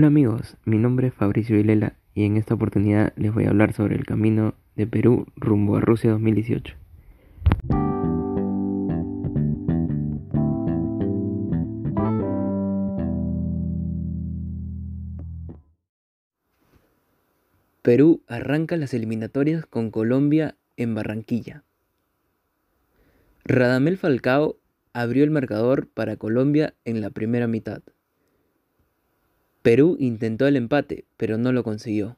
Hola amigos, mi nombre es Fabricio Vilela y en esta oportunidad les voy a hablar sobre el camino de Perú rumbo a Rusia 2018. Perú arranca las eliminatorias con Colombia en Barranquilla. Radamel Falcao abrió el marcador para Colombia en la primera mitad. Perú intentó el empate, pero no lo consiguió.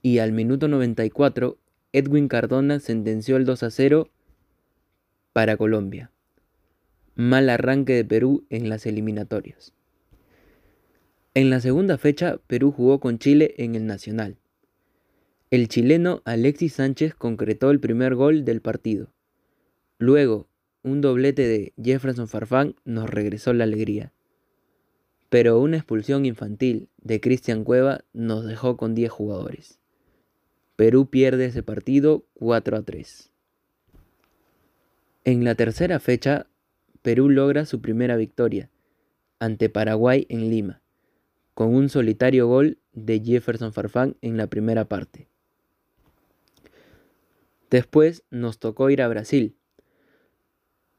Y al minuto 94, Edwin Cardona sentenció el 2 a 0 para Colombia. Mal arranque de Perú en las eliminatorias. En la segunda fecha, Perú jugó con Chile en el Nacional. El chileno Alexis Sánchez concretó el primer gol del partido. Luego, un doblete de Jefferson Farfán nos regresó la alegría pero una expulsión infantil de Cristian Cueva nos dejó con 10 jugadores. Perú pierde ese partido 4 a 3. En la tercera fecha, Perú logra su primera victoria ante Paraguay en Lima, con un solitario gol de Jefferson Farfán en la primera parte. Después nos tocó ir a Brasil,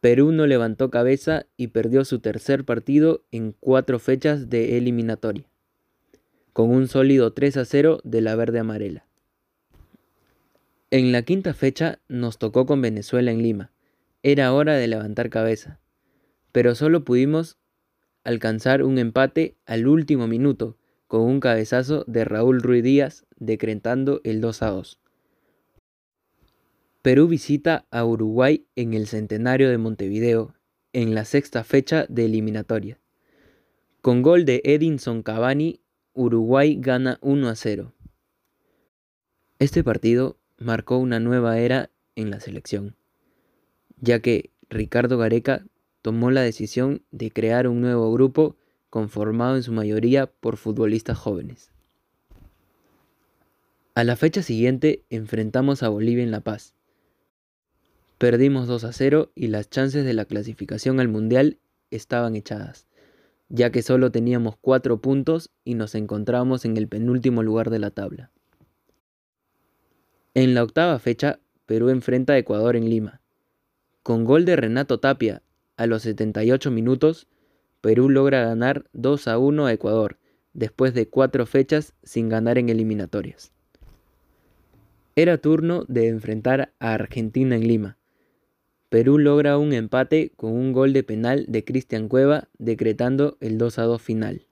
Perú no levantó cabeza y perdió su tercer partido en cuatro fechas de eliminatoria, con un sólido 3 a 0 de la verde amarela. En la quinta fecha nos tocó con Venezuela en Lima. Era hora de levantar cabeza, pero solo pudimos alcanzar un empate al último minuto con un cabezazo de Raúl Ruiz Díaz decretando el 2 a 2. Perú visita a Uruguay en el Centenario de Montevideo en la sexta fecha de eliminatoria. Con gol de Edinson Cavani, Uruguay gana 1 a 0. Este partido marcó una nueva era en la selección, ya que Ricardo Gareca tomó la decisión de crear un nuevo grupo conformado en su mayoría por futbolistas jóvenes. A la fecha siguiente enfrentamos a Bolivia en La Paz Perdimos 2 a 0 y las chances de la clasificación al Mundial estaban echadas, ya que solo teníamos 4 puntos y nos encontrábamos en el penúltimo lugar de la tabla. En la octava fecha, Perú enfrenta a Ecuador en Lima. Con gol de Renato Tapia a los 78 minutos, Perú logra ganar 2 a 1 a Ecuador, después de 4 fechas sin ganar en eliminatorias. Era turno de enfrentar a Argentina en Lima, Perú logra un empate con un gol de penal de Cristian Cueva decretando el 2 a 2 final.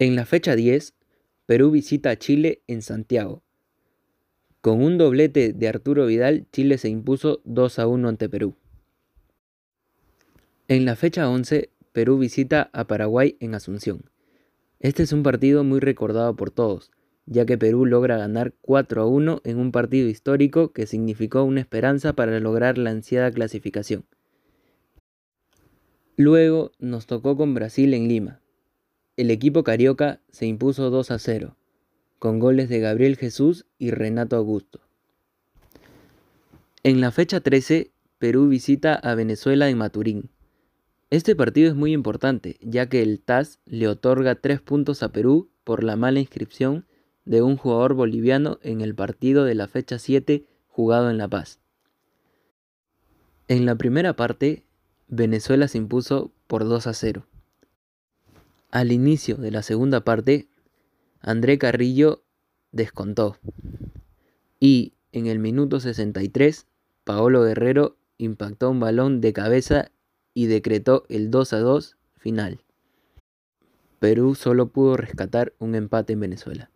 En la fecha 10, Perú visita a Chile en Santiago. Con un doblete de Arturo Vidal, Chile se impuso 2 a 1 ante Perú. En la fecha 11, Perú visita a Paraguay en Asunción. Este es un partido muy recordado por todos, ya que Perú logra ganar 4 a 1 en un partido histórico que significó una esperanza para lograr la ansiada clasificación. Luego nos tocó con Brasil en Lima. El equipo carioca se impuso 2 a 0, con goles de Gabriel Jesús y Renato Augusto. En la fecha 13, Perú visita a Venezuela en Maturín. Este partido es muy importante, ya que el TAS le otorga 3 puntos a Perú por la mala inscripción de un jugador boliviano en el partido de la fecha 7 jugado en La Paz. En la primera parte, Venezuela se impuso por 2 a 0. Al inicio de la segunda parte, André Carrillo descontó. Y en el minuto 63, Paolo Guerrero impactó un balón de cabeza y decretó el 2 a 2 final. Perú solo pudo rescatar un empate en Venezuela.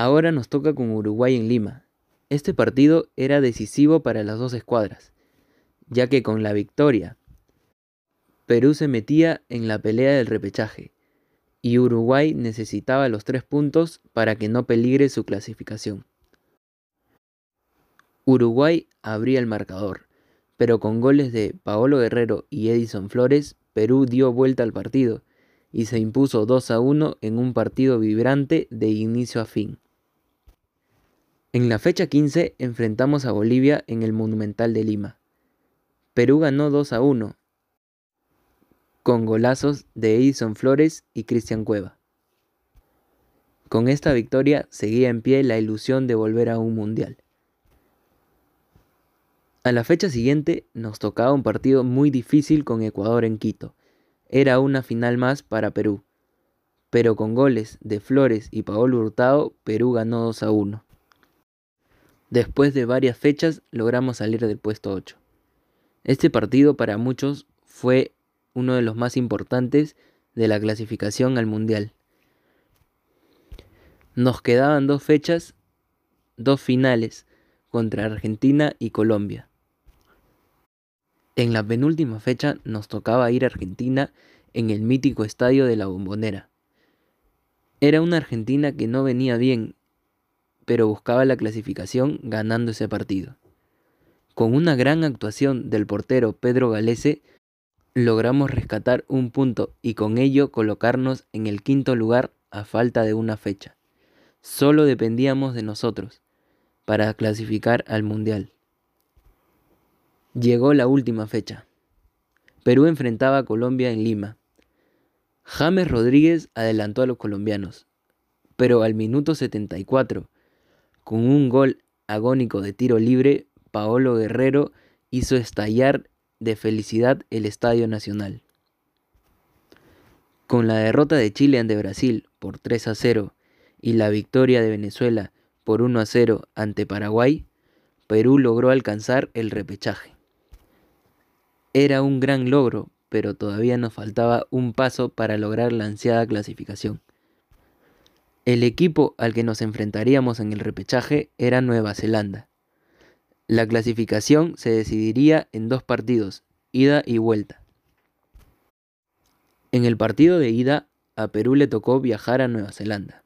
Ahora nos toca con Uruguay en Lima. Este partido era decisivo para las dos escuadras, ya que con la victoria, Perú se metía en la pelea del repechaje y Uruguay necesitaba los tres puntos para que no peligre su clasificación. Uruguay abría el marcador, pero con goles de Paolo Guerrero y Edison Flores, Perú dio vuelta al partido y se impuso 2 a 1 en un partido vibrante de inicio a fin. En la fecha 15 enfrentamos a Bolivia en el Monumental de Lima. Perú ganó 2 a 1, con golazos de Edison Flores y Cristian Cueva. Con esta victoria seguía en pie la ilusión de volver a un mundial. A la fecha siguiente nos tocaba un partido muy difícil con Ecuador en Quito. Era una final más para Perú. Pero con goles de Flores y Paolo Hurtado, Perú ganó 2 a 1. Después de varias fechas logramos salir del puesto 8. Este partido para muchos fue uno de los más importantes de la clasificación al Mundial. Nos quedaban dos fechas, dos finales contra Argentina y Colombia. En la penúltima fecha nos tocaba ir a Argentina en el mítico estadio de la Bombonera. Era una Argentina que no venía bien, pero buscaba la clasificación ganando ese partido. Con una gran actuación del portero Pedro Galese, logramos rescatar un punto y con ello colocarnos en el quinto lugar a falta de una fecha. Solo dependíamos de nosotros para clasificar al Mundial. Llegó la última fecha. Perú enfrentaba a Colombia en Lima. James Rodríguez adelantó a los colombianos, pero al minuto 74, con un gol agónico de tiro libre, Paolo Guerrero hizo estallar de felicidad el Estadio Nacional. Con la derrota de Chile ante Brasil por 3 a 0 y la victoria de Venezuela por 1 a 0 ante Paraguay, Perú logró alcanzar el repechaje. Era un gran logro, pero todavía nos faltaba un paso para lograr la ansiada clasificación. El equipo al que nos enfrentaríamos en el repechaje era Nueva Zelanda. La clasificación se decidiría en dos partidos, ida y vuelta. En el partido de ida, a Perú le tocó viajar a Nueva Zelanda.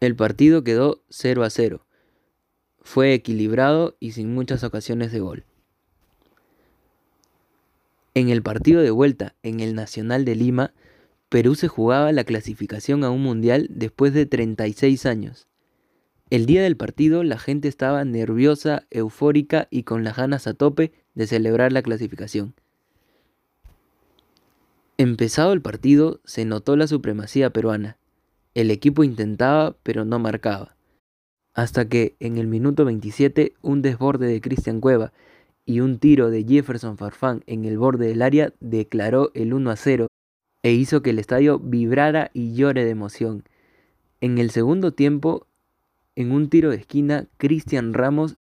El partido quedó 0 a 0. Fue equilibrado y sin muchas ocasiones de gol. En el partido de vuelta en el Nacional de Lima, Perú se jugaba la clasificación a un mundial después de 36 años. El día del partido la gente estaba nerviosa, eufórica y con las ganas a tope de celebrar la clasificación. Empezado el partido se notó la supremacía peruana. El equipo intentaba pero no marcaba. Hasta que en el minuto 27 un desborde de Cristian Cueva y un tiro de Jefferson Farfán en el borde del área declaró el 1 a 0 e hizo que el estadio vibrara y llore de emoción. En el segundo tiempo, en un tiro de esquina, Cristian Ramos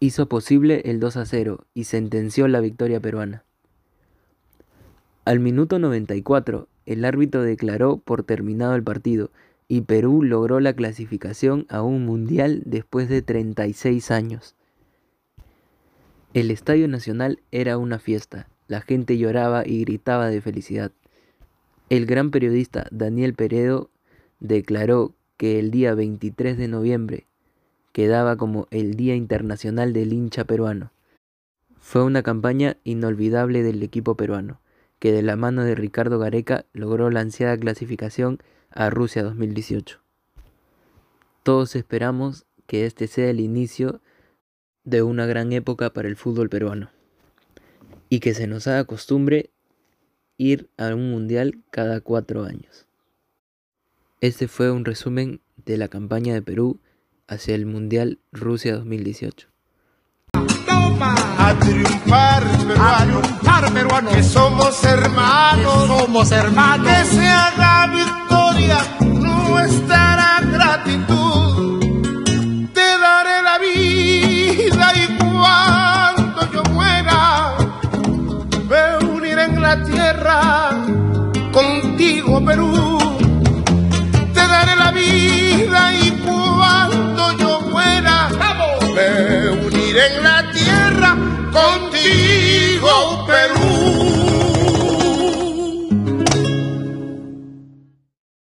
hizo posible el 2 a 0 y sentenció la victoria peruana. Al minuto 94, el árbitro declaró por terminado el partido y Perú logró la clasificación a un mundial después de 36 años. El Estadio Nacional era una fiesta, la gente lloraba y gritaba de felicidad. El gran periodista Daniel Peredo declaró que el día 23 de noviembre quedaba como el Día Internacional del hincha peruano. Fue una campaña inolvidable del equipo peruano, que de la mano de Ricardo Gareca logró la ansiada clasificación a Rusia 2018. Todos esperamos que este sea el inicio de una gran época para el fútbol peruano y que se nos haga costumbre ir a un mundial cada cuatro años. Este fue un resumen de la campaña de Perú hacia el Mundial Rusia 2018. A triunfar peruano, que somos hermanos, somos hermanos, que sean contigo Perú, te daré la vida y